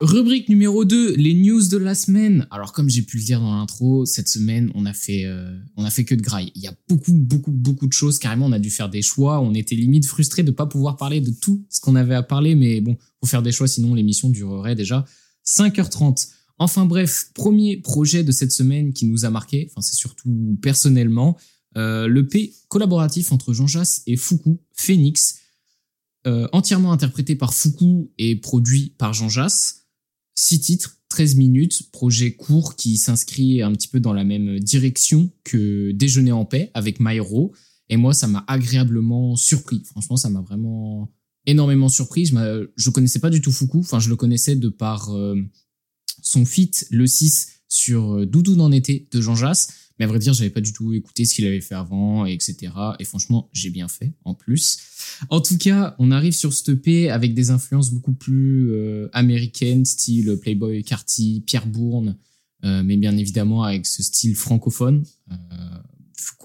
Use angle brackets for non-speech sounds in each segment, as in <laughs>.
Rubrique numéro 2, les news de la semaine. Alors comme j'ai pu le dire dans l'intro, cette semaine on a fait euh, on a fait que de graille. Il y a beaucoup beaucoup beaucoup de choses. Carrément on a dû faire des choix. On était limite frustrés de pas pouvoir parler de tout ce qu'on avait à parler. Mais bon, faut faire des choix sinon l'émission durerait déjà 5h30. Enfin bref, premier projet de cette semaine qui nous a marqué. Enfin c'est surtout personnellement euh, le P collaboratif entre Jean Jass et Foucault Phoenix. Euh, entièrement interprété par Foucault et produit par Jean Jass. Six titres, 13 minutes, projet court qui s'inscrit un petit peu dans la même direction que Déjeuner en paix avec Myro. Et moi, ça m'a agréablement surpris. Franchement, ça m'a vraiment énormément surpris. Je, je connaissais pas du tout Foucault. Enfin, je le connaissais de par euh, son feat, le 6, sur euh, Doudou dans été de Jean Jass. Mais à vrai dire, j'avais pas du tout écouté ce qu'il avait fait avant, etc. Et franchement, j'ai bien fait, en plus. En tout cas, on arrive sur ce EP avec des influences beaucoup plus euh, américaines, style Playboy Carty, Pierre Bourne, euh, mais bien évidemment avec ce style francophone. Euh,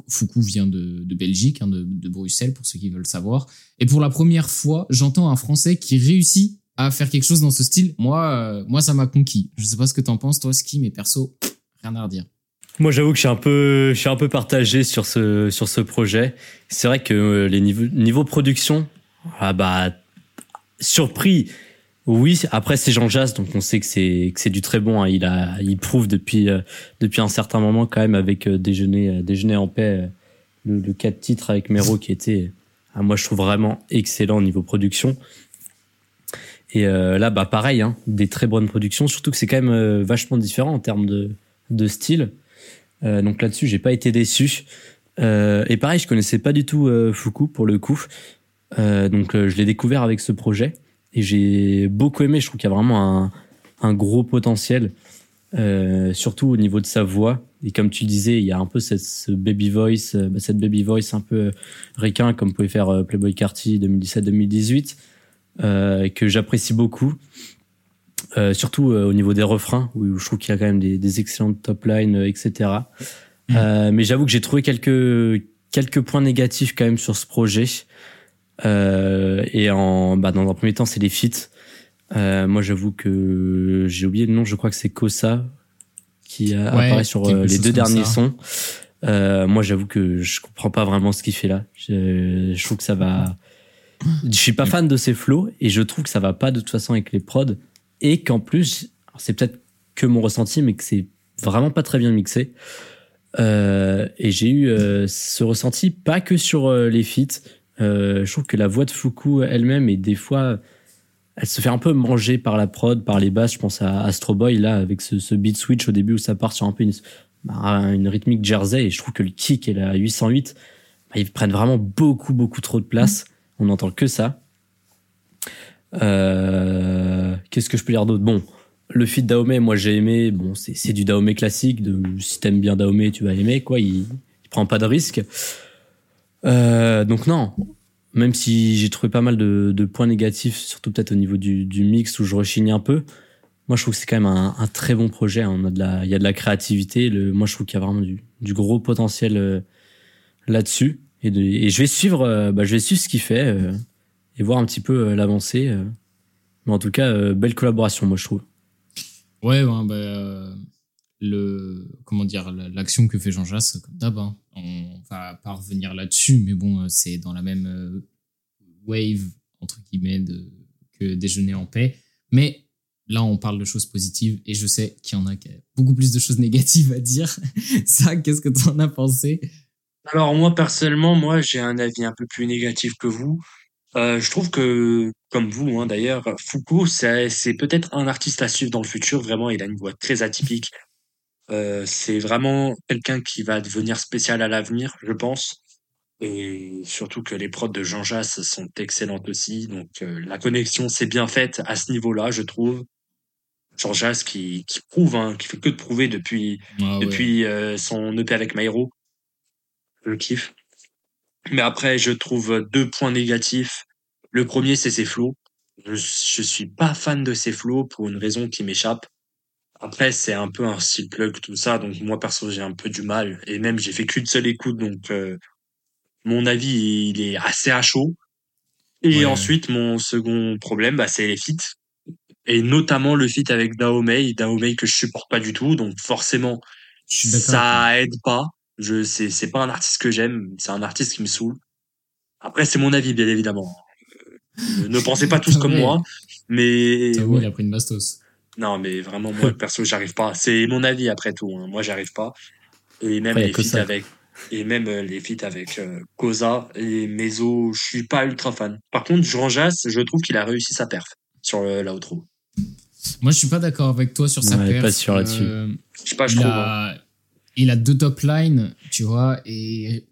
Foucault vient de, de Belgique, hein, de, de, Bruxelles, pour ceux qui veulent savoir. Et pour la première fois, j'entends un Français qui réussit à faire quelque chose dans ce style. Moi, euh, moi ça m'a conquis. Je sais pas ce que t'en penses, toi, Ski, mais perso, rien à redire. Moi, j'avoue que je suis un peu, je suis un peu partagé sur ce sur ce projet. C'est vrai que euh, les niveaux niveau production, ah bah surpris. Oui, après c'est Jean Jass, donc on sait que c'est que c'est du très bon. Hein. Il a, il prouve depuis euh, depuis un certain moment quand même avec euh, déjeuner déjeuner en paix, le, le 4 titres avec Mero qui était, ah, moi je trouve vraiment excellent au niveau production. Et là, bah pareil, hein, des très bonnes productions, surtout que c'est quand même vachement différent en termes de de style. Euh, donc là-dessus, j'ai pas été déçu. Euh, et pareil, je connaissais pas du tout euh, Foucault pour le coup. donc je l'ai découvert avec ce projet et j'ai beaucoup aimé. Je trouve qu'il y a vraiment un, un gros potentiel, surtout au niveau de sa voix. Et comme tu le disais, il y a un peu cette ce baby voice, bah, cette baby voice un peu requin comme pouvait faire Playboy Carty 2017-2018, que j'apprécie beaucoup. Euh, surtout euh, au niveau des refrains, où je trouve qu'il y a quand même des, des excellentes top lines, euh, etc. Mm. Euh, mais j'avoue que j'ai trouvé quelques quelques points négatifs quand même sur ce projet. et en bah, dans un premier temps, c'est les feats. moi, j'avoue que j'ai oublié le nom. Je crois que c'est Kosa qui apparaît sur les deux derniers sons. moi, j'avoue que je comprends pas vraiment ce qu'il fait là. Je, je trouve que ça va. Je suis pas fan de ses flows et je trouve que ça va pas de toute façon avec les prods et qu'en plus, c'est peut-être que mon ressenti, mais que c'est vraiment pas très bien mixé. Euh, et j'ai eu euh, ce ressenti pas que sur euh, les feats. Je trouve que la voix de Fuku elle-même est des fois, elle se fait un peu manger par la prod, par les basses. Je pense à Astro Boy là avec ce, ce beat switch au début où ça part sur un peu une, bah, une rythmique jersey. Et je trouve que le kick et la 808, bah, ils prennent vraiment beaucoup beaucoup trop de place. On n'entend que ça. Euh, Qu'est-ce que je peux dire d'autre? Bon, le feat Dahomey, moi j'ai aimé. Bon, c'est du Dahomey classique. Si t'aimes bien Dahomey, tu vas aimer. Quoi, il, il prend pas de risque. Euh, donc non, même si j'ai trouvé pas mal de, points négatifs, surtout peut-être au niveau du, mix où je rechigne un peu. Moi, je trouve que c'est quand même un, très bon projet. La, il y a de la créativité. Moi, je trouve qu'il y a vraiment du, gros potentiel euh, là-dessus. Et, de, et je vais suivre, euh, bah, je vais suivre ce qu'il fait. Et voir un petit peu euh, l'avancée. Euh. Mais en tout cas, euh, belle collaboration, moi, je trouve. Ouais, ben, bah, le comment dire l'action que fait Jean Jass comme d'hab hein. on va pas revenir là-dessus mais bon c'est dans la même wave entre guillemets de, que déjeuner en paix mais là on parle de choses positives et je sais qu'il y en a beaucoup plus de choses négatives à dire <laughs> ça qu'est-ce que tu en as pensé? Alors moi personnellement moi j'ai un avis un peu plus négatif que vous euh, je trouve que, comme vous hein, d'ailleurs, Foucault, c'est, c'est peut-être un artiste à suivre dans le futur. Vraiment, il a une voix très atypique. Euh, c'est vraiment quelqu'un qui va devenir spécial à l'avenir, je pense. Et surtout que les prods de Jean Jass sont excellentes aussi. Donc euh, la connexion s'est bien faite à ce niveau-là, je trouve. Jean Jass qui, qui prouve, hein, qui fait que de prouver depuis, ah depuis euh, son EP avec Maïro. Je kiffe. Mais après, je trouve deux points négatifs. Le premier, c'est ses flots. Je, je suis pas fan de ses flots pour une raison qui m'échappe. Après, c'est un peu un style plug, tout ça. Donc, moi, perso, j'ai un peu du mal. Et même, j'ai fait qu'une seule écoute. Donc, euh, mon avis, il est assez à chaud. Et ensuite, mon second problème, bah, c'est les feats. et notamment le feat avec Daomei, Daomei que je supporte pas du tout, donc forcément ça aide pas. Je c'est c'est pas un artiste que j'aime, c'est un artiste qui me saoule. Après c'est mon avis bien évidemment. Euh, ne pensez pas tous comme moi, mais il a pris une bastos. Non mais vraiment moi perso j'arrive pas. C'est mon avis après tout. Hein. Moi j'arrive pas. Et même les feats avec et même euh, les feats avec euh, Koza et Mezo, je suis pas ultra fan. Par contre, Jean Jass, je trouve qu'il a réussi sa perf sur l'outro. Moi, je suis pas d'accord avec toi sur sa perf. Pas sûr là-dessus. Euh, je sais pas, je il trouve. A, hein. Il a deux top lines, tu vois, et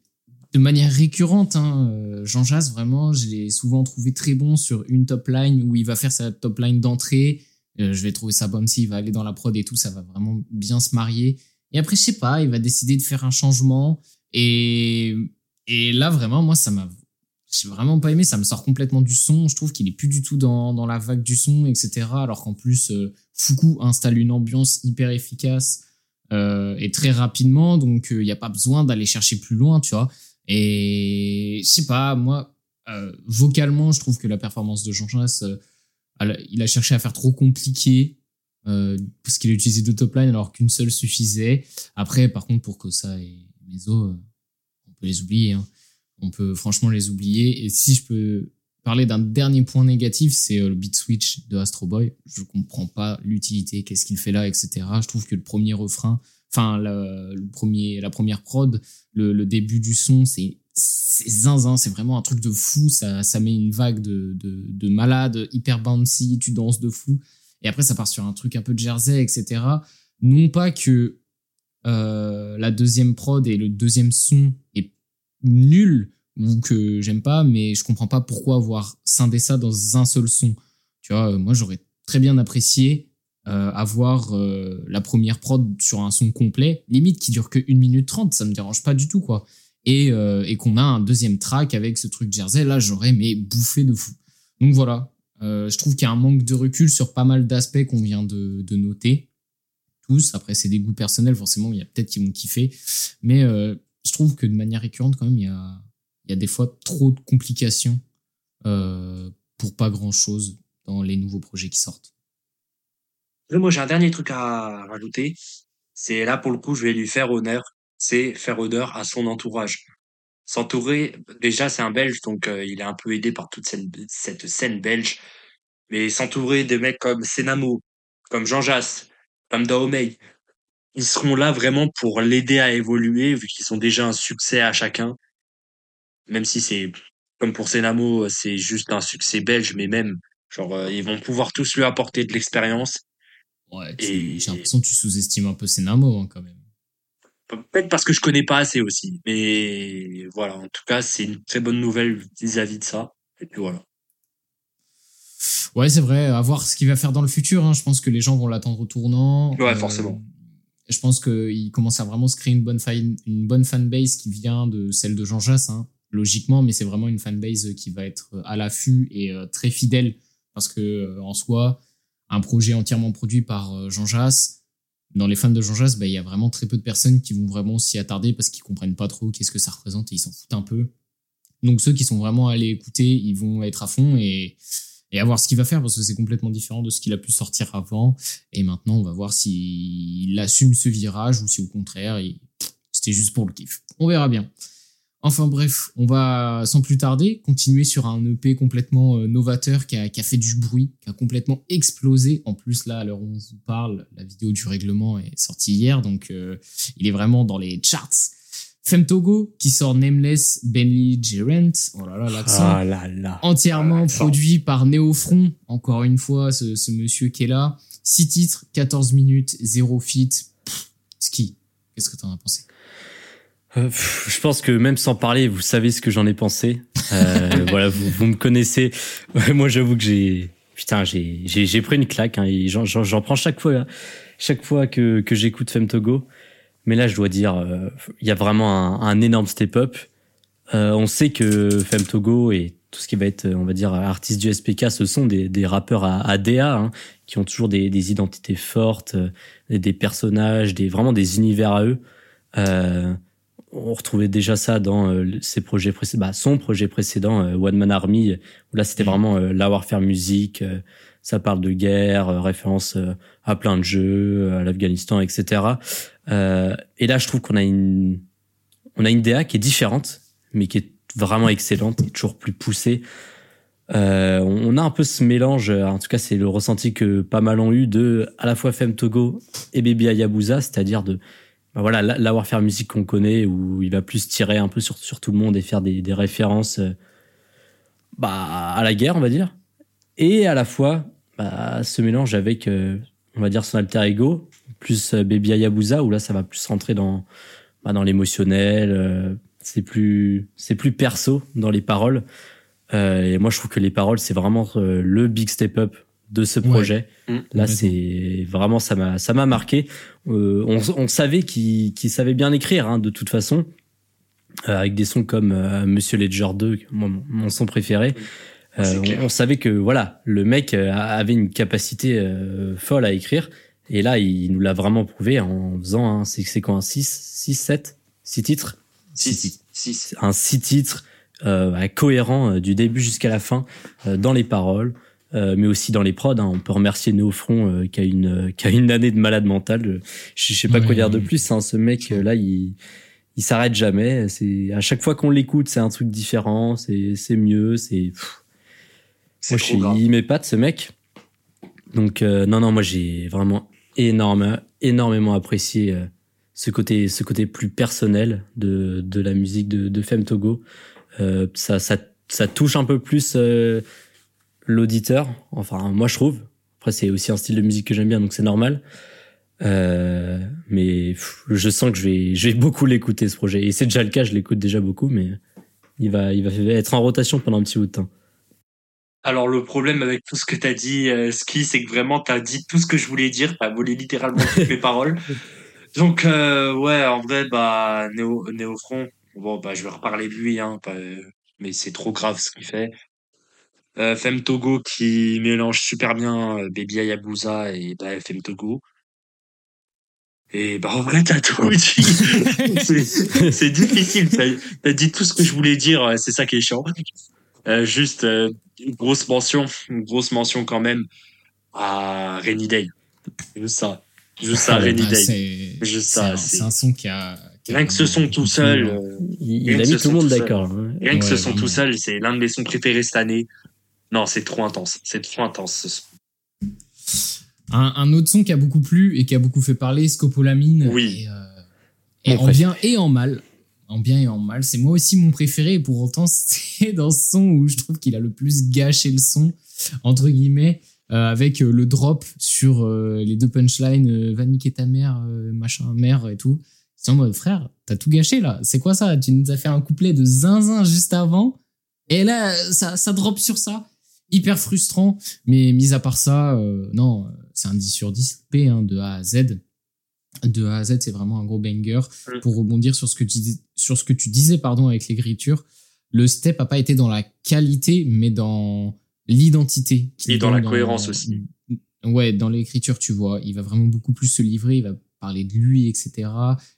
de manière récurrente, hein, Jean Jass, vraiment, je l'ai souvent trouvé très bon sur une top line où il va faire sa top line d'entrée. je vais trouver ça bon s'il va aller dans la prod et tout, ça va vraiment bien se marier. Et après, je sais pas, il va décider de faire un changement. Et, et là, vraiment, moi, ça m'a j'ai vraiment pas aimé, ça me sort complètement du son. Je trouve qu'il est plus du tout dans, dans la vague du son, etc. Alors qu'en plus, euh, Fuku installe une ambiance hyper efficace euh, et très rapidement, donc il euh, n'y a pas besoin d'aller chercher plus loin, tu vois. Et je sais pas, moi, euh, vocalement, je trouve que la performance de Jean Chas, il a cherché à faire trop compliqué parce qu'il a utilisé deux top lines alors qu'une seule suffisait. Après, par contre, pour ça et Meso, on peut les oublier. Hein on peut franchement les oublier. Et si je peux parler d'un dernier point négatif, c'est euh, le beat switch de Astro Boy. Je comprends pas l'utilité, qu'est-ce qu'il fait là, etc. Je trouve que le premier refrain, enfin le, premier, la première prod, le, début du son, c'est c'est zinzin, c'est vraiment un truc de fou. Ça, ça met une vague de, de, de malade, hyper bouncy, tu danses de fou. Et après, ça part sur un truc un peu de jersey, etc. Non pas que euh, la deuxième prod et le deuxième son est nul ou que j'aime pas, mais je comprends pas pourquoi avoir scindé ça dans un seul son. Tu vois, euh, moi j'aurais très bien apprécié euh, avoir euh, la première prod sur un son complet, limite qui dure que 1 minute 30, ça me dérange pas du tout quoi. Et, et qu'on a un deuxième track avec ce truc Jersey, là j'aurais mais bouffé de fou. Donc voilà, je trouve qu'il y a un manque de recul sur pas mal d'aspects qu'on vient de, noter. Tous, après c'est des goûts personnels, forcément il y a peut-être qui vont kiffer, mais je trouve que de manière récurrente, quand même, il y a, il y a des fois trop de complications euh, pour pas grand-chose dans les nouveaux projets qui sortent. Moi, j'ai un dernier truc à rajouter. C'est là, pour le coup, je vais lui faire honneur. C'est faire honneur à son entourage. S'entourer, déjà, c'est un Belge, donc euh, il est un peu aidé par toute cette, scène belge. Mais s'entourer de mecs comme Senamo, comme Jean Jass, comme Dahomey, ils seront là vraiment pour l'aider à évoluer, vu qu'ils sont déjà un succès à chacun. Même si c'est, comme pour Senamo, c'est juste un succès belge, mais même, genre, euh, ils vont pouvoir tous lui apporter de l'expérience. Ouais, et... j'ai l'impression que tu sous-estimes un peu Senamo, hein, quand même. Peut-être parce que je connais pas assez aussi. Mais voilà, en tout cas, c'est une très bonne nouvelle vis-à-vis de ça. Et puis voilà. Ouais, c'est vrai. À voir ce qu'il va faire dans le futur. Hein. Je pense que les gens vont l'attendre au tournant. Ouais, forcément. Euh, je pense qu'il commence à vraiment se créer une bonne, une bonne fanbase qui vient de celle de Jean Jass, hein, logiquement, mais c'est vraiment une fanbase qui va être à l'affût et euh, très fidèle parce que euh, en soi, un projet entièrement produit par euh, Jean Jass, dans les fans de Jean Jass, bah, il y a vraiment très peu de personnes qui vont vraiment s'y attarder parce qu'ils comprennent pas trop qu'est-ce que ça représente et ils s'en foutent un peu. Donc ceux qui sont vraiment allés écouter, ils vont être à fond et et à voir ce qu'il va faire parce que c'est complètement différent de ce qu'il a pu sortir avant. Et maintenant, on va voir s'il assume ce virage ou si au contraire, c'était juste pour le kiff. On verra bien. Enfin bref, on va sans plus tarder continuer sur un EP complètement euh, novateur qui a, qui a, fait du bruit, qui a complètement explosé. En plus là, à l'heure où on vous parle, la vidéo du règlement est sortie hier, donc euh, il est vraiment dans les charts. Femtogo qui sort Nameless Bentley Gerent. Oh là là, l'accent. Ah là là. Entièrement produit par Néofront. Encore une fois, ce, ce, monsieur qui est là. 6 titres, 14 minutes, 0 feat. ski. Qu'est-ce que t'en as pensé? Euh, je pense que même sans parler, vous savez ce que j'en ai pensé. Euh, <laughs> voilà, vous, vous, me connaissez. Moi, j'avoue que j'ai, putain, j'ai, j'ai, pris une claque. Hein, j'en, prends chaque fois, chaque fois que, que j'écoute Femtogo. Mais là, je dois dire, euh, il y a vraiment un, énorme step-up. Euh, on sait que Femme Togo et tout ce qui va être, on va dire, artistes du SPK, ce sont des, des rappeurs à, à DA, hein, qui ont toujours des, des identités fortes, euh, des personnages, des vraiment des univers à eux. Euh, on retrouvait déjà ça dans euh, ses projets précédents, bah, son projet précédent, euh, One Man Army, où là c'était Mhm. vraiment euh, la warfare musique, euh, ça parle de guerre, euh, référence euh, à plein de jeux, à l'Afghanistan, etc. Euh, et là, je trouve qu'on a une, on a une DA qui est différente, mais qui est vraiment excellente, et toujours plus poussée. Euh, on a un peu ce mélange, en tout cas c'est le ressenti que pas mal ont eu de à la fois Femme Togo et Baby Hayabusa, c'est-à-dire de bah voilà la, la warfare musique qu'on connaît où il va plus tirer un peu sur, sur tout le monde et faire des, des références euh, bah, à la guerre on va dire. Et à la fois bah, ce mélange avec euh, on va dire son alter ego plus euh, Baby Hayabusa où là ça va plus rentrer dans bah, dans l'émotionnel euh, c'est plus c'est plus perso dans les paroles. Euh, et moi je trouve que les paroles c'est vraiment le big step up de ce Ouais. projet. Mm. là Complètement. c'est vraiment ça m'a ça m'a marqué. Euh, on, on savait qu'il qu'il savait bien écrire hein, de toute façon euh, avec des sons comme euh, Monsieur Ledger 2 mon, mon son préféré. Euh, on, on savait que voilà le mec euh, avait une capacité euh, folle à écrire. Et là il nous l'a vraiment prouvé en faisant hein, c'est c'est quoi un 6 6 7 6 titres? 6, 6. un six titres euh, cohérent euh, du début jusqu'à la fin euh, dans les paroles euh, mais aussi dans les prods hein. on peut remercier Néofront euh, qui a une euh, qui a une année de malade mental je, je sais pas quoi dire de plus hein. ce mec euh, là il il s'arrête jamais c'est à chaque fois qu'on l'écoute c'est un truc différent c'est c'est mieux c'est moi, je il m'épate ce mec. Donc euh, non non, moi j'ai vraiment énorme, énormément apprécié euh, ce côté, ce côté plus personnel de, de la musique de, de Femme Togo. Euh, ça, ça, ça touche un peu plus euh, l'auditeur. Enfin, moi je trouve. Après, c'est aussi un style de musique que j'aime bien, donc c'est normal. Euh, mais pff, je sens que je vais, je vais beaucoup l'écouter ce projet. Et c'est déjà le cas, je l'écoute déjà beaucoup, mais il va, il va être en rotation pendant un petit bout de temps. Alors le problème avec tout ce que t'as dit, euh, Ski, c'est que vraiment t'as dit tout ce que je voulais dire, t'as volé littéralement toutes mes <laughs> paroles. Donc euh, ouais, en vrai, bah Néo, Néofront, bon bah je vais reparler de lui, hein, mais c'est trop grave ce qu'il fait. Euh, Femme Togo qui mélange super bien euh, Baby Hayabusa et bah, Femme Togo. Et bah en vrai t'as tout dit. <laughs> c'est difficile. T'as dit tout ce que je voulais dire. euh, C'est ça qui est chiant. Euh, juste euh, une grosse mention, une grosse mention quand même à Rainy Day. Juste ça, juste ça, Ah, Rainy Ah, Day. c'est Juste ça, un, c'est- un son qui a. Rien que ce son tout seul, Il, a que mis ce tout le son monde d'accord. hein. rien que ce son tout seul, c'est l'un de mes sons préférés cette année. Non, c'est trop intense. C'est trop intense. ce son. Un, un autre son qui a beaucoup plu et qui a beaucoup fait parler, Scopolamine. Oui. Et, euh, et en bien et en mal. En bien et en mal. C'est moi aussi mon préféré. Et pour autant, <laughs> c'est dans ce son où je trouve qu'il a le plus gâché le son, entre guillemets, euh, avec euh, le drop sur euh, les deux punchlines, euh, va niquer ta mère, euh, machin, mère et tout. C'est en mode, frère, t'as tout gâché là. C'est quoi ça? Tu nous as fait un couplet de zinzin juste avant. Et là, ça, ça drop sur ça. Hyper frustrant. Mais mis à part ça, euh, non, euh, c'est un 10 sur 10 P hein, de A à Z. De A à Z, c'est vraiment un gros banger. Mm. Pour rebondir sur ce que tu, dis- sur ce que tu disais pardon, avec l'écriture, le step a pas été dans la qualité, mais dans l'identité. Et dans la cohérence aussi. Ouais, dans l'écriture, tu vois, il va vraiment beaucoup plus se livrer, il va parler de lui, etc.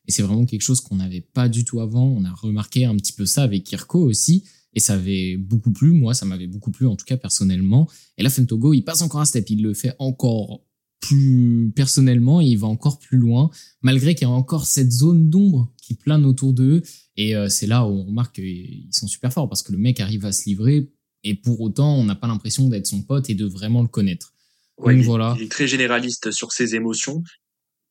Et c'est vraiment quelque chose qu'on n'avait pas du tout avant. On a remarqué un petit peu ça avec Kirko aussi. Et ça avait beaucoup plu. Moi, ça m'avait beaucoup plu, en tout cas personnellement. Et là, Femtogo, il passe encore un step. Il le fait encore plus personnellement. Et il va encore plus loin, malgré qu'il y a encore cette zone d'ombre qui plane autour d'eux. Et euh, c'est là où on remarque qu'ils sont super forts parce que le mec arrive à se livrer. Et pour autant, on n'a pas l'impression d'être son pote et de vraiment le connaître. Ouais, Donc il, est- voilà. il est très généraliste sur ses émotions.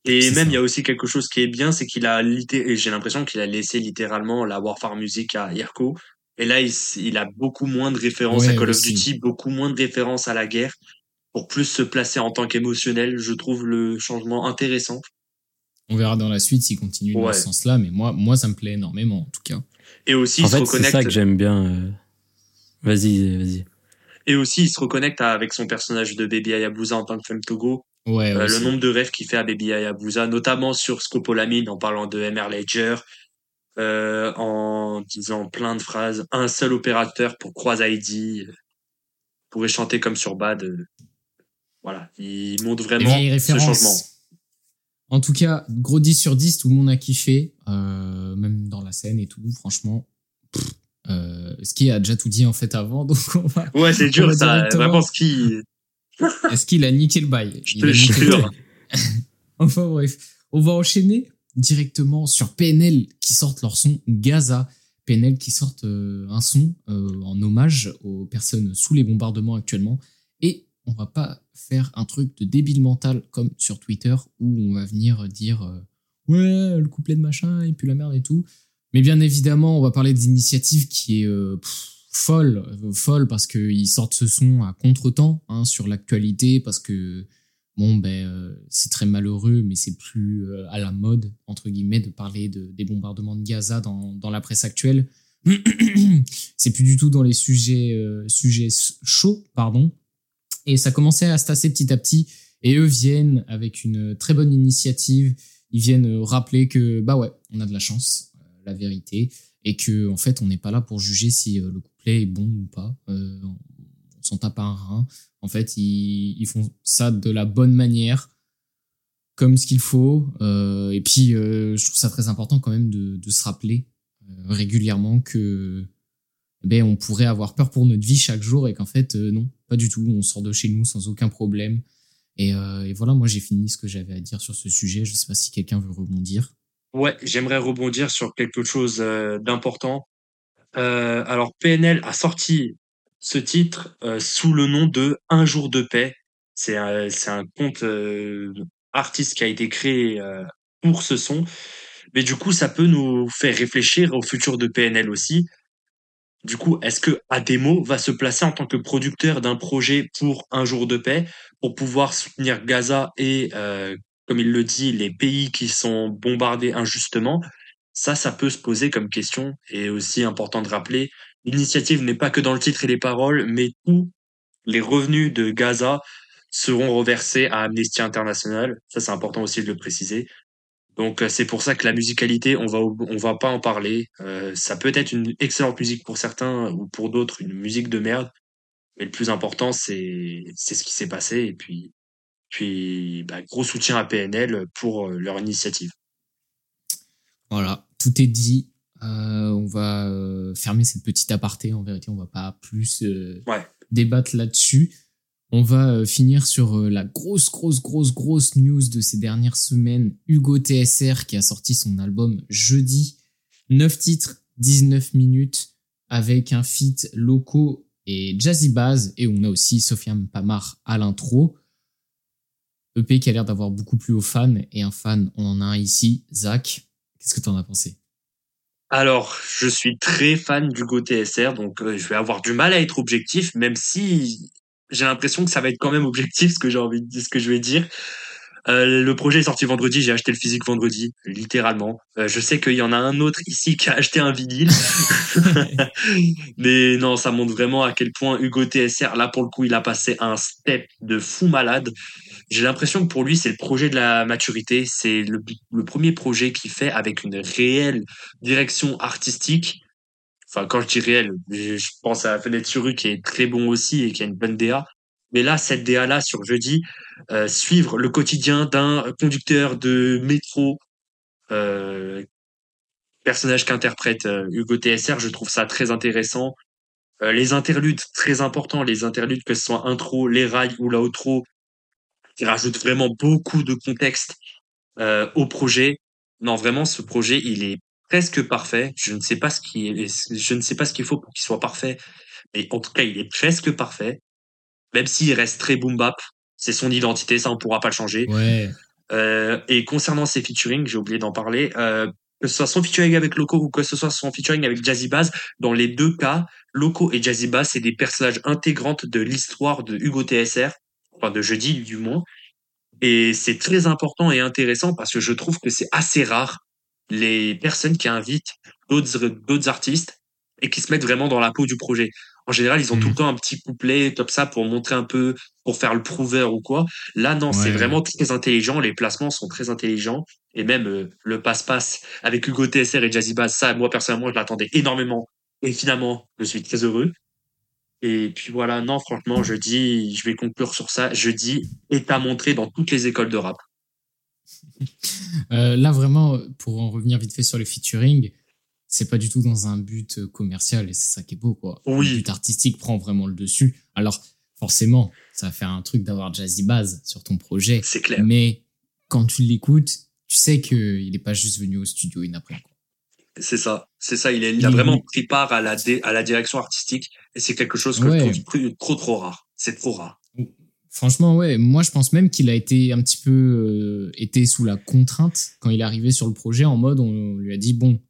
Et même, ça. il y a aussi quelque chose qui est bien, c'est qu'il a j'ai l'impression qu'il a laissé littéralement la Warfare Music à Irko. Et là, il, a beaucoup moins de références Ouais, à Call of. Duty, beaucoup moins de références à la guerre, pour plus se placer en tant qu'émotionnel. Je trouve le changement intéressant. On verra dans la suite s'il continue dans ce sens-là, mais moi, moi, ça me plaît énormément, en tout cas. Et aussi, En il se fait, c'est reconnecte. ça que j'aime bien. euh. Vas-y, vas-y. Et aussi, il se reconnecte avec son personnage de Baby Hayabusa en tant que femme Togo. Ouais, Euh, le nombre de rêves qu'il fait à Baby Hayabusa, notamment sur Scopolamine, en parlant de MR Ledger, euh, en disant plein de phrases. Un seul opérateur pour Croise ID, euh, pourrait chanter comme sur Bad. euh, Voilà, il montre Les vraiment ce changement. En tout cas, gros 10 sur 10, tout le monde a kiffé. Euh, même dans la scène et tout. Franchement, euh, Ski a déjà tout dit en fait avant, <laughs> donc on va. Ouais, c'est dur, ça. Vraiment, Ski. Est-ce qu'il a niqué le bail? Je te jure. <laughs> enfin bref, on va enchaîner directement sur PNL qui sortent leur son Gaza. PNL qui sortent euh, un son euh, en hommage aux personnes sous les bombardements actuellement. Et on va pas faire un truc de débile mental comme sur Twitter où on va venir dire euh, ouais le couplet de machin et puis la merde et tout. Mais bien évidemment, on va parler des initiatives qui est folle, folle parce qu'ils sortent ce son à contre-temps hein, sur l'actualité parce que bon ben euh, c'est très malheureux mais c'est plus euh, à la mode entre guillemets de parler de, des bombardements de Gaza dans, dans la presse actuelle. <clears throat> C'est plus du tout dans les sujets euh, sujets chauds pardon. Et ça commençait à se tasser petit à petit. Et eux viennent avec une très bonne initiative. Ils viennent rappeler que bah ouais on a de la chance la vérité. Et que en fait on n'est pas là pour juger si le couplet est bon ou pas s'en tape un rein en fait, ils, font ça de la bonne manière, comme ce qu'il faut. Euh, et puis, euh, je trouve ça très important quand même de, se rappeler euh, régulièrement que ben, on pourrait avoir peur pour notre vie chaque jour et qu'en fait, non, pas du tout. On sort de chez nous sans aucun problème. Et, et voilà, moi j'ai fini ce que j'avais à dire sur ce sujet. Je sais pas si quelqu'un veut rebondir. Ouais, j'aimerais rebondir sur quelque chose d'important. alors PNL a sorti ce titre euh, sous le nom de Un jour de paix. C'est un, c'est compte euh, artiste qui a été créé euh, pour ce son. Mais du coup, ça peut nous faire réfléchir au futur de PNL aussi. Du coup, est-ce que Ademo va se placer en tant que producteur d'un projet pour Un jour de paix pour pouvoir soutenir Gaza et, comme il le dit, les pays qui sont bombardés injustement? Ça, ça peut se poser comme question et aussi important de rappeler L'initiative n'est pas que dans le titre et les paroles, mais tous les revenus de Gaza seront reversés à Amnesty International. Ça, c'est important aussi de le préciser. Donc, euh, c'est pour ça que la musicalité, on va, on va pas en parler. Euh, ça peut être une excellente musique pour certains ou pour d'autres, une musique de merde. Mais le plus important, c'est, c'est ce qui s'est passé. Et puis, puis, bah, gros soutien à PNL pour euh, leur initiative. Voilà, tout est dit. Euh, on va euh, fermer cette petite aparté. En vérité, on va pas plus euh, débattre là-dessus. On va finir sur la grosse, grosse, grosse, grosse news de ces dernières semaines. Hugo TSR qui a sorti son album jeudi. 9 titres, 19 minutes avec un feat locaux et Jazzy Baz. Et on a aussi Sofiane Pamar à l'intro. EP qui a l'air d'avoir beaucoup plu aux fans. Et un fan, on en a un ici, Zach. Qu'est-ce que tu en as pensé? Alors, je suis très fan du Go TSR, donc euh, je vais avoir du mal à être objectif, même si j'ai l'impression que ça va être quand même objectif ce que j'ai envie de dire, ce que je vais dire. Euh, le projet est sorti vendredi, j'ai acheté le physique vendredi, littéralement. Euh, je sais qu'il y en a un autre ici qui a acheté un vinyle. <laughs> Mais non, ça montre vraiment à quel point Hugo TSR, là pour le coup, il a passé un step de fou malade. J'ai l'impression que pour lui, c'est le projet de la maturité. C'est le, premier projet qu'il fait avec une réelle direction artistique. Enfin, quand je dis réel, je pense à rue qui est très bon aussi et qui a une bonne DA. Mais là, cette DA-là, sur jeudi, euh, suivre le quotidien d'un conducteur de métro, euh, personnage qu'interprète euh, Hugo TSR, je trouve ça très intéressant. Les interludes, très importants, les interludes, que ce soit intro, les rails ou la outro, qui rajoute vraiment beaucoup de contexte euh, au projet. Non, vraiment, ce projet, il est presque parfait. Je ne sais pas ce qui est, je ne sais pas ce qu'il faut pour qu'il soit parfait, mais en tout cas, il est presque parfait. Même s'il reste très boom bap, c'est son identité, ça on pourra pas le changer. Ouais. Euh, et concernant ses featuring, j'ai oublié d'en parler. Euh, que ce soit son featuring avec Loco ou que ce soit son featuring avec Jazzy Bass, dans les deux cas, Loco et Jazzy Bass, c'est des personnages intégrantes de l'histoire de Hugo TSR enfin de jeudi du moins. Et c'est très important et intéressant parce que je trouve que c'est assez rare les personnes qui invitent d'autres d'autres artistes et qui se mettent vraiment dans la peau du projet. En général, ils ont tout le hmm. temps un petit couplet comme ça pour montrer un peu, pour faire le prouveur ou quoi. Là, non, c'est vraiment très intelligent. Les placements sont très intelligents. Et même euh, le passe-passe avec Hugo TSR et Jazzy Bass, ça, moi, personnellement, je l'attendais énormément. Et finalement, je suis très heureux. Et puis voilà, non, franchement, je dis, je vais conclure sur ça. Je dis, est à montrer dans toutes les écoles de rap. <laughs> Euh, là, vraiment, pour en revenir vite fait sur le featuring, c'est pas du tout dans un but commercial et c'est ça qui est beau quoi. Oui. Le but artistique prend vraiment le dessus. Alors forcément, ça va faire un truc d'avoir Jazzy Baz sur ton projet, C'est clair. mais quand tu l'écoutes, tu sais que il est pas juste venu au studio une après. Quoi. C'est ça. C'est ça. Il, est, il a vraiment pris part à la, dé- à la direction artistique et c'est quelque chose que Ouais. je trouve plus- trop, trop rare. C'est trop rare. Franchement, ouais, moi je pense même qu'il a été un petit peu euh, été sous la contrainte quand il est arrivé sur le projet en mode on lui a dit bon,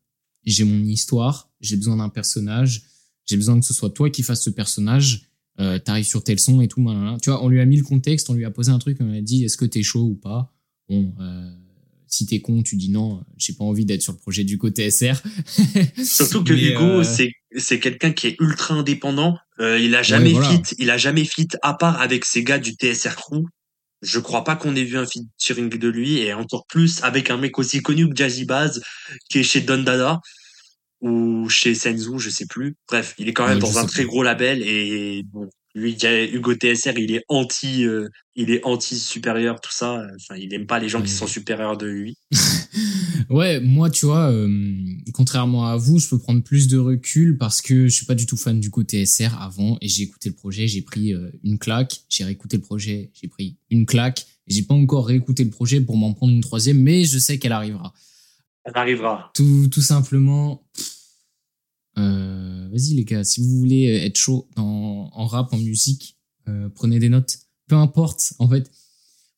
j'ai mon histoire, j'ai besoin d'un personnage, j'ai besoin que ce soit toi qui fasses ce personnage, euh, t'arrives sur tel son et tout, malin, tu vois, on lui a mis le contexte, on lui a posé un truc, on lui a dit est-ce que t'es chaud ou pas? Bon, euh, si t'es con, tu dis non, j'ai pas envie d'être sur le projet du côté SR. <laughs> Surtout que Mais, Hugo, euh, c'est c'est quelqu'un qui est ultra indépendant. Euh, il a jamais voilà. fit, il a jamais fit à part avec ses gars du TSR Crew. Je crois pas qu'on ait vu un featuring de lui et encore plus avec un mec aussi connu que Jazzy Baz qui est chez Don Dada ou chez Senzu, je sais plus. Bref, il est quand même Ouais, dans un très plus. gros label et bon, lui, Hugo TSR, il est anti, euh, il est anti supérieur, tout ça. Enfin, il aime pas les gens qui sont supérieurs de lui. <laughs> Ouais, moi, tu vois, euh, contrairement à vous, je peux prendre plus de recul parce que je suis pas du tout fan du côté SR avant et j'ai écouté le projet, j'ai pris euh, une claque, j'ai réécouté le projet, j'ai pris une claque j'ai pas encore réécouté le projet pour m'en prendre une troisième, mais je sais qu'elle arrivera. Elle arrivera. Tout, tout simplement. Euh, Vas-y les gars, si vous voulez être chaud en rap, en musique, euh, prenez des notes. Peu importe, en fait.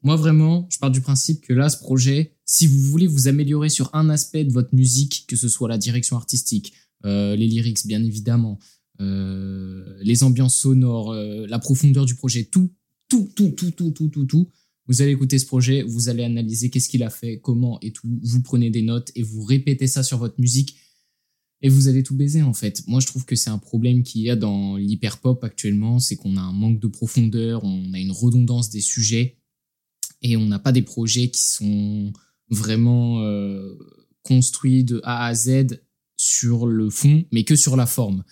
Moi vraiment, je pars du principe que là, ce projet, si vous voulez vous améliorer sur un aspect de votre musique, que ce soit la direction artistique, euh, les lyrics bien évidemment, euh, les ambiances sonores, euh, la profondeur du projet, tout, tout, tout, tout, tout, tout, tout, tout, vous allez écouter ce projet, vous allez analyser qu'est-ce qu'il a fait, comment et tout. Vous prenez des notes et vous répétez ça sur votre musique et vous allez tout baiser en fait. Moi, je trouve que c'est un problème qu'il y a dans l'hyper pop actuellement, c'est qu'on a un manque de profondeur, on a une redondance des sujets et on n'a pas des projets qui sont vraiment euh, construits de A à Z sur le fond, mais que sur la forme.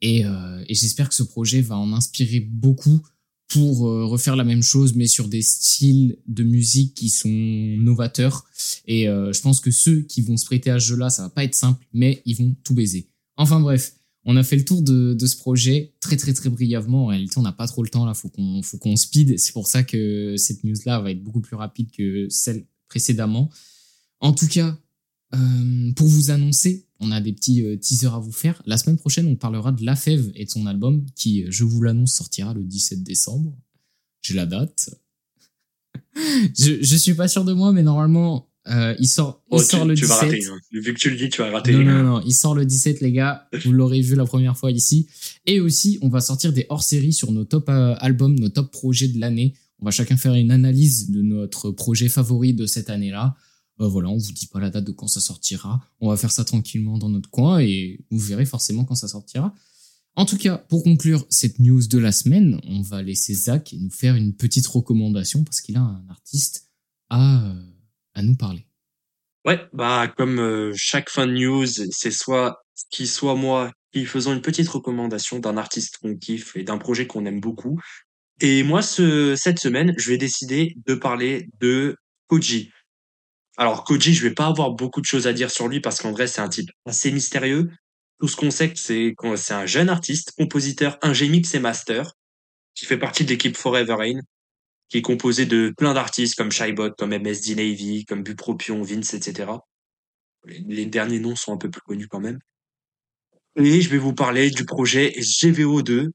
Et, euh, et j'espère que ce projet va en inspirer beaucoup pour euh, refaire la même chose, mais sur des styles de musique qui sont novateurs. Et euh, je pense que ceux qui vont se prêter à ce jeu-là, ça va pas être simple, mais ils vont tout baiser. Enfin bref, on a fait le tour de, de ce projet très très très brièvement. En réalité, on n'a pas trop le temps là, faut qu'on faut qu'on speed. C'est pour ça que cette news-là va être beaucoup plus rapide que celle précédemment. En tout cas, euh, pour vous annoncer, on a des petits euh, teasers à vous faire. La semaine prochaine, on parlera de La Fève et de son album qui, je vous l'annonce, sortira le 17 décembre. J'ai la date. <laughs> je, je suis pas sûr de moi, mais normalement, euh, il sort, il Oh, sort tu, le tu 17. vas rater. hein. Vu que tu le dis, tu vas rater. Non, non, non, il sort le 17, les gars. Vous l'aurez vu la première fois ici. Et aussi, on va sortir des hors-séries sur nos top euh, albums, nos top projets de l'année. On va chacun faire une analyse de notre projet favori de cette année-là. Euh, voilà, on vous dit pas la date de quand ça sortira. On va faire ça tranquillement dans notre coin et vous verrez forcément quand ça sortira. En tout cas, pour conclure cette news de la semaine, on va laisser Zach nous faire une petite recommandation parce qu'il a un artiste à, à nous parler. Ouais, bah comme euh, chaque fin de news, c'est soit qui soit moi qui faisons une petite recommandation d'un artiste qu'on kiffe et d'un projet qu'on aime beaucoup. Et moi, ce, cette semaine, je vais décider de parler de Koji. Alors Koji, je vais pas avoir beaucoup de choses à dire sur lui parce qu'en vrai, c'est un type assez mystérieux. Tout ce qu'on sait, c'est que c'est un jeune artiste, compositeur, ingé mix master, qui fait partie de l'équipe Forever Rain, qui est composé de plein d'artistes comme Shybot, comme MSD Navy, comme Bupropion, Vince, etc. Les, les derniers noms sont un peu plus connus quand même. Et je vais vous parler du projet GVO2,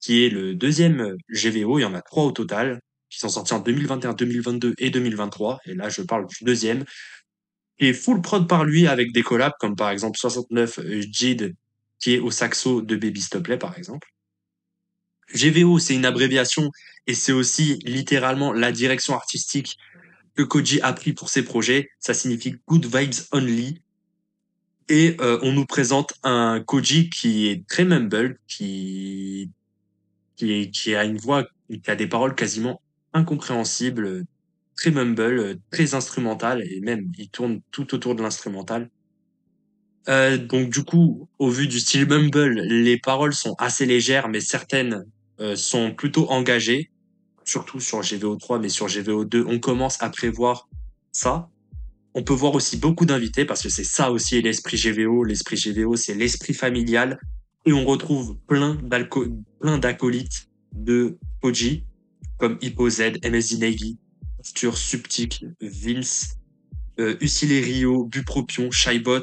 qui est le deuxième GVO. Il y en a trois au total, qui sont sortis en 2021, 2022 et 2023. Et là, je parle du deuxième, est full prod par lui avec des collabs, comme par exemple 69 euh, Jid, qui est au saxo de Baby Stoppley, par exemple. GVO, c'est une abréviation et c'est aussi littéralement la direction artistique que Koji a pris pour ses projets. Ça signifie Good Vibes Only. Et euh, on nous présente un Koji qui est très mumble, qui qui a une voix, qui a des paroles quasiment incompréhensibles, très mumble, très instrumental et même il tourne tout autour de l'instrumental. Euh, donc du coup, au vu du style mumble, les paroles sont assez légères, mais certaines euh, sont plutôt engagées, surtout sur GVO3, mais sur GVO2, on commence à prévoir ça. On peut voir aussi beaucoup d'invités parce que c'est ça aussi l'esprit GVO. L'esprit GVO, c'est l'esprit familial. Et on retrouve plein d'acolytes de Koji, comme Hippo Z, MSD Navy, Stur Subtic, Vince, euh, Rio, Bupropion, Shybot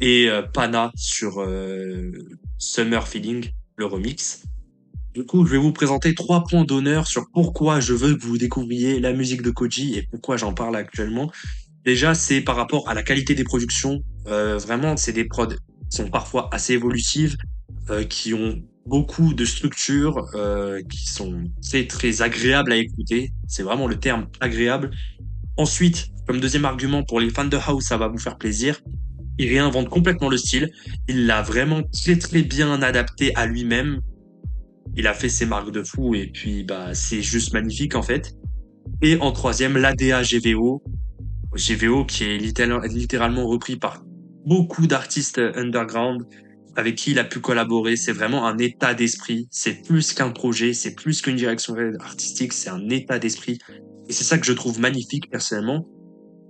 et euh, Pana sur euh, Summer Feeling, le remix. Du coup, je vais vous présenter trois points d'honneur sur pourquoi je veux que vous découvriez la musique de Koji et pourquoi j'en parle actuellement. Déjà, c'est par rapport à la qualité des productions. Euh, vraiment, c'est des prods qui sont parfois assez évolutives, qui ont beaucoup de structures, euh, qui sont très très agréables à écouter. C'est vraiment le terme agréable. Ensuite, comme deuxième argument pour les fans de house, ça va vous faire plaisir. Il réinvente complètement le style. Il l'a vraiment très très bien adapté à lui-même. Il a fait ses marques de fou et puis bah c'est juste magnifique en fait. Et en troisième, l'ADA GVO. GVO qui est littéralement repris par beaucoup d'artistes underground avec qui il a pu collaborer. C'est vraiment un état d'esprit. C'est plus qu'un projet, c'est plus qu'une direction artistique, c'est un état d'esprit. Et c'est ça que je trouve magnifique personnellement.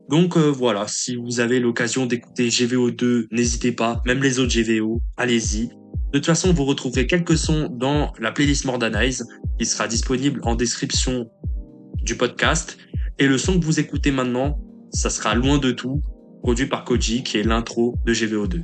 Donc euh, voilà, si vous avez l'occasion d'écouter GVO2, n'hésitez pas, même les autres GVO, allez-y. De toute façon, vous retrouverez quelques sons dans la playlist Mordanize, qui sera disponible en description du podcast. Et le son que vous écoutez maintenant, ça sera Loin de tout, produit par Koji, qui est l'intro de GVO2.